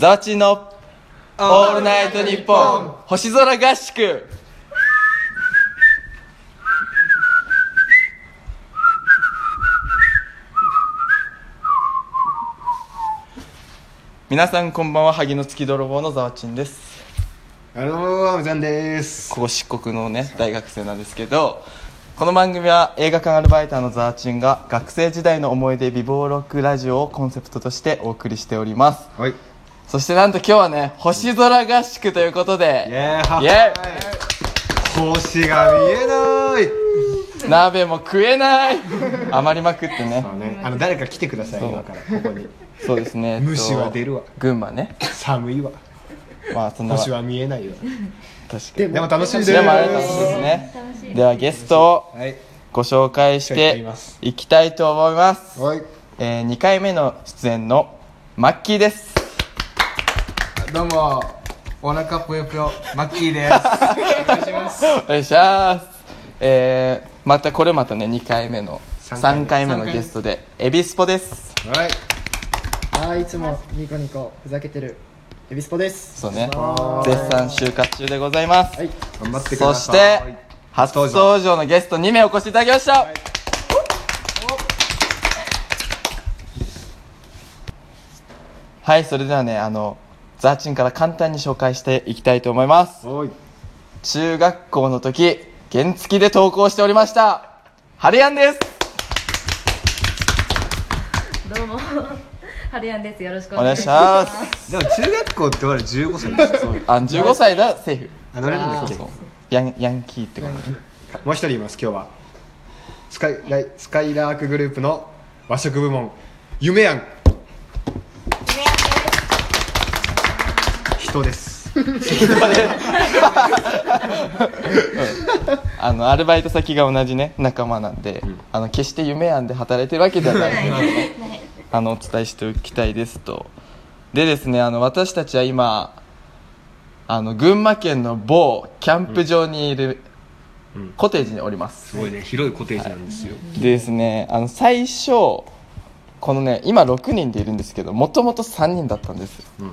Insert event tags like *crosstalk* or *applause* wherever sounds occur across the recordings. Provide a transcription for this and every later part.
ザワチンのオールナイトニッポン。星空合宿。皆さんこんばんは。萩の月泥棒のザワチンです。あのー、むちゃんです。ここ漆黒のね大学生なんですけどこの番組は映画館アルバイターのザワチンが学生時代の思い出美貌録ラジオをコンセプトとしてお送りしております。はいそしてなんと今日はね星空合宿ということイでエー。イイ。エ星が見えない。鍋も食えない。余りまくってね。そうね。あの誰か来てくださいそう。今からここに。そうですね、えっと虫は出るわ。群馬ね。寒いわ。まあそんな。星は見えないわ。確かに。でも楽しいです。でもあれ楽しいですね。ではゲストをはい。ご紹介していきたいと思います、はい。えー、2回目の出演のマッキーですどうもお腹ぷよぷよマッキーです。お願いします。お願いします。えー、またこれまたね2回目の三回目。3回目のゲストでエビスポです。はい。はい、いつもニコニコふざけてるエビスポです。そうね。は絶賛就活中でございます、はい、頑張ってください。そして初登場のゲスト2名お越しいただきました、はい、それではねあのザーチンから簡単に紹介していきたいと思います。はい。中学校の時原付で登校しておりましたハレヤンです。どうも、はるやんです。よろしくおお願いし願いしま。ます。すでも中学校って俺15歳ですよ。*laughs* あ15歳だセーフ。あのなんだ。っけそう。ヤンヤンキーってこともう一人います今日は。スカイライスカイラークグループの和食部門夢やん人です。*laughs* あのアルバイト先が同じね仲間なんで、あの決して夢やんで働いてるわけではない。*laughs* あのお伝えしておきたいですと。でですねあの私たちは今あの群馬県の某キャンプ場にいるうん。コテージにおります、すごいね。広いコテージなんですよ、でですねあの最初このね今6人でいるんですけどもともと3人だったんですよ。うん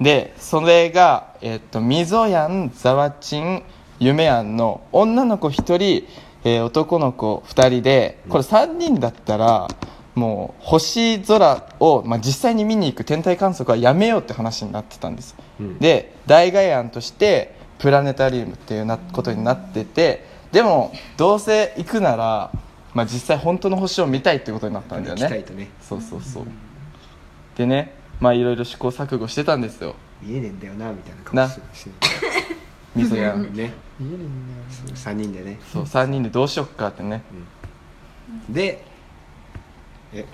でそれが、えっとみぞやんざわちんゆめやんの女の子1人、えー男の子2人でこれ3人だったらもう星空を、まあ、実際に見に行く天体観測はやめようって話になってたんです、うん。で代替案としてプラネタリウムっていうなことになっててでもどうせ行くなら、まあ、実際本当の星を見たいってことになったんだよね。ね。そうそうそう。でねまあいろいろ試行錯誤してたんですよ。見えねえんだよなみたいなな。顔して。みそやんね。見えるん3人でね。そう3人でどうしよっかってね。でえ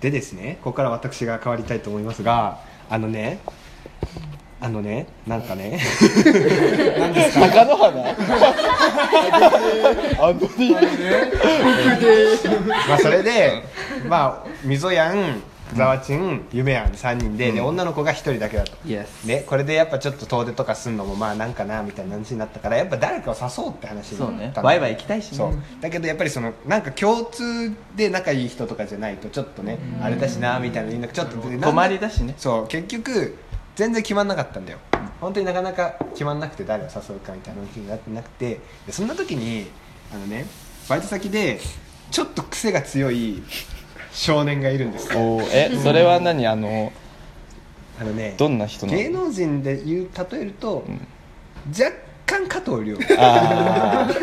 でですねここから私が変わりたいと思いますがあのねあのねなんかね *laughs* 何 *laughs* ですか貴乃花あのにまあそれでまあみぞやんざわちん夢やん3人で,、で女の子が1人だけだと。ね、これでやっぱちょっと遠出とかすんのもまあなんかなみたいな話になったからやっぱ誰かを誘おうって話にそうなったんだね。ワイワイ行きたいしね。そう。だけどやっぱりそのなんか共通で仲いい人とかじゃないとちょっとねあれだしなみたいなみんなちょっとなん泊りだしね。そう。結局全然決まんなかったんだよ。本当になかなか決まんなくて誰を誘うかみたいな話になってなくてでそんな時にあのねバイト先でちょっと癖が強い少年がいるんですよ。おーえそれは何？あのあのねどんな人なの？芸能人で言う例えると、若干加藤亮。ああ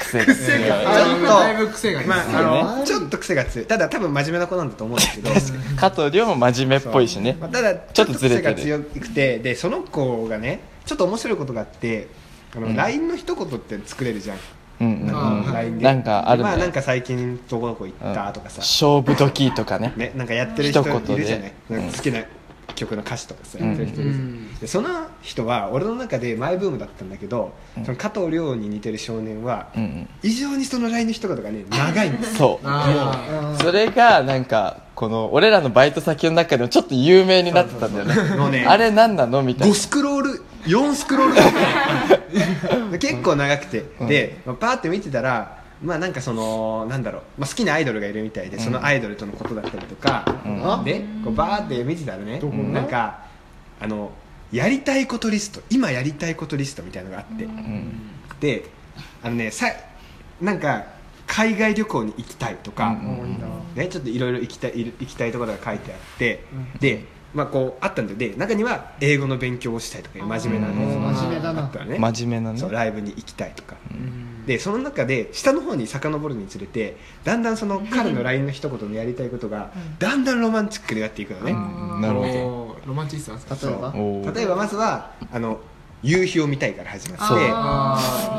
癖が強い。あのだいぶ癖がまあ、ですねあのちょっと癖が強い。ただ多分真面目な子なんだと思うんですけど。*laughs* 加藤亮も真面目っぽいしね。まあ、ただちょっとずれてる。癖が強くてでその子がねちょっと面白いことがあってあの、うん。LINE の一言って作れるじゃん、なんかあるね。まあなんか最近どこどこ行うんったとかさ、勝負時とかね。ね、なんかやってる人いるじゃない、うん。なんか好きな曲の歌詞とかさ、うん。やってる人いるうん。でその人は俺の中でマイブームだったんだけど、うん。その加藤亮に似てる少年は、うんうん。異常にその LINE の一言がね長いんですそう。あそれがなんかこの俺らのバイト先の中でもちょっと有名になってたんだよね。もうねあれ何なの？みたい5なスクロール4スクロール。で *laughs* 結構長くて、うん。で、まあ、パーって見てたらまあなんかそのなんだろう、まあ、好きなアイドルがいるみたいで、そのアイドルとのことだったりとか、うん。でこうバーって見てたらね、なんかあのやりたいことリスト今やりたいことリストみたいなのがあって、うん。であのねさなんか海外旅行に行きたいとか、ね、ちょっといろいろ行きたい行きたいところが書いてあって、で、まあ、こうあったんでで中には英語の勉強をしたいとか真面目なねうん真面目だな。あったらね。真面目なね。ライブに行きたいとか、でその中で下の方に遡るにつれてだんだんその彼の LINE の一言のやりたいことがだんだんロマンチックになっていくのね、うん。なるほど。ロマンチストなんですか？例えば？おー例えばまずはあの夕日を見たいから始ま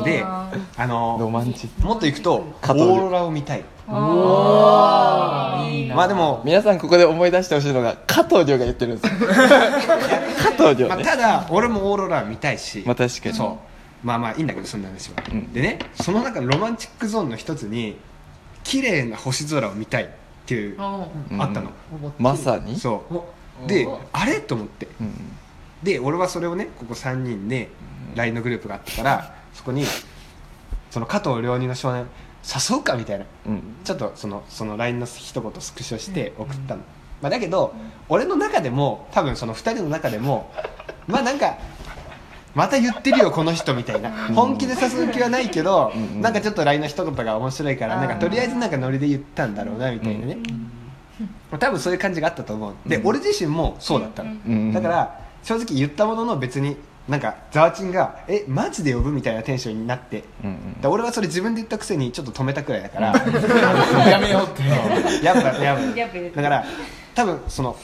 ってであロのマンチック。もっと行くとオーロラを見たい。まあでも皆さんここで思い出してほしいのが加藤亮が言ってるんですよ。*laughs* 加藤亮まあ、ねただ俺もオーロラ見たいし、まあ確かに。そう。まあまあいいんだけどそんな話は、うん。でねその中のロマンチックゾーンの一つに綺麗な星空を見たいっていうあうんうんったの、まさに？そう。でお。あれ？と思って。うんで俺はそれをねここ3人で LINE のグループがあったからそこにその加藤良二の少年誘うかみたいな。うん。ちょっとそのその LINE の一言スクショして送ったの、まあ、だけど俺の中でも多分その2人の中でもまあなんかまた言ってるよこの人みたいな。本気で誘う気はないけどうん。なんかちょっと LINE の一言が面白いからなんかとりあえずなんかノリで言ったんだろうなみたいなね。多分そういう感じがあったと思う。でうん。俺自身もそうだったの。うん。だから正直言ったものの別になんかざわちんが「えマジで呼ぶ?」みたいなテンションになってうんで俺はそれ自分で言ったくせにちょっと止めたくらいだから。*laughs* やめようって。*laughs* やっぱやっやっぱぱだから多分その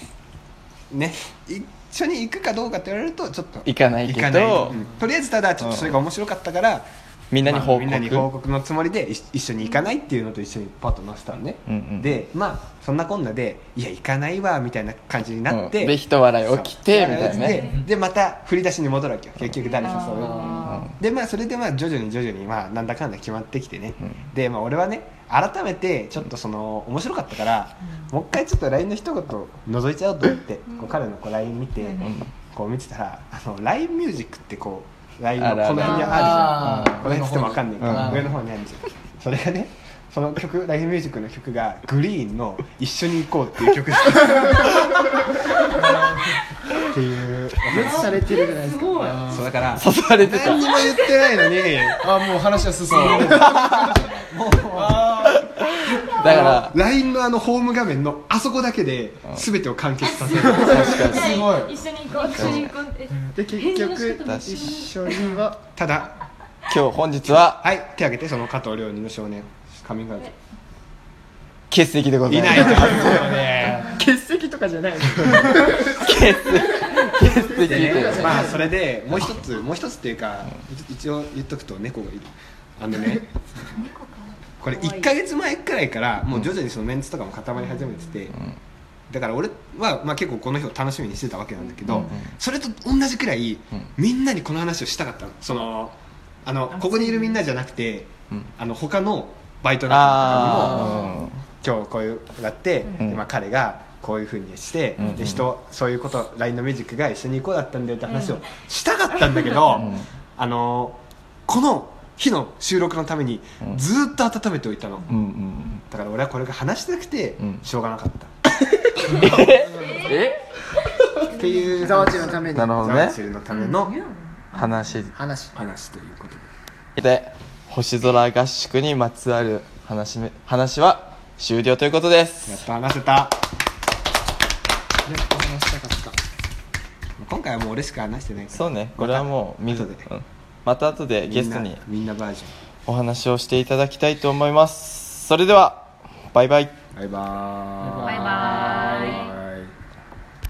ね一緒に行くかどうかって言われるとちょっと。行かないけど。行かない。うん。とりあえずただちょっとそれが面白かったから、みんなに報告？まあみんなに報告のつもりで一一緒に行かないっていうのと一緒にパッと載せたのね、うんうんでまあそんなこんなでいや行かないわみたいな感じになって、うん。で一笑い起きてみたいなね。ででまた振り出しに戻るわけよ。結局誰誘うあでまあそれでまあ徐々に徐々にまあなんだかんだ決まってきてね、うん。でまあ俺はね改めてちょっとその面白かったから、もう一回ちょっと LINE の一言覗いちゃおうと思って、こう彼のこう LINE 見て、こう見てたらあの LINE ミュージックってこう LINE のあるあるこの辺にあるじゃん。この辺ってわかんないけど、うん。上の方にあるじゃん。それがねその曲 LINE ミュージックの曲がグリーンの「一緒に行こう」っていう曲だっていう無視されてるじゃないですか。そうだから誘われてた。何にも言ってないのに。あもう話は進んでるだから LINE のあのホーム画面のあそこだけで全てを完結させる。確かに。すごい一緒に行こう。一緒に行こう。ってで結局一緒にはただ今日本日ははい手挙げてその加藤亮二の少年カミングアウト。欠席でございます。いないはずだよね。*laughs* 欠席とかじゃない。欠席。欠席ででねまあそれでもう一つもう一つっていうか一応言っとくと猫がいる。あのね *laughs* これ1か月前くらいからもう徐々にそのメンツとかも固まり始めてて、だから俺は、まあ、結構この日を楽しみにしてたわけなんだけど、それと同じくらい、みんなにこの話をしたかったの。そのあのここにいるみんなじゃなくて、うん。あの他のバイト仲間とかにもあ今日こういうのがあって、うん。でまあ、彼がこういうふうにして、うん。で人そういうこと LINE のミュージックが一緒に行こうだったんだよって話をしたかったんだけど、ん。あのこの日の収録のためにうん。ずーっと温めておいたの、ーうんうん。だから俺はこれが話したくてうん。しょうがなかった、*laughs* え？っていうザワチのためになるほどザワねチルのための話。話。話ということで。で星空合宿にまつわる話め話は終了ということです。やっと話せた。やっと話したかった。今回はもう俺しか話してないから。そうね。これはもう水後で。うんまた後でゲストにみんなバージお話をしていただきたいと思います。それではバイバイ。ョンバイバーイ。バイバイ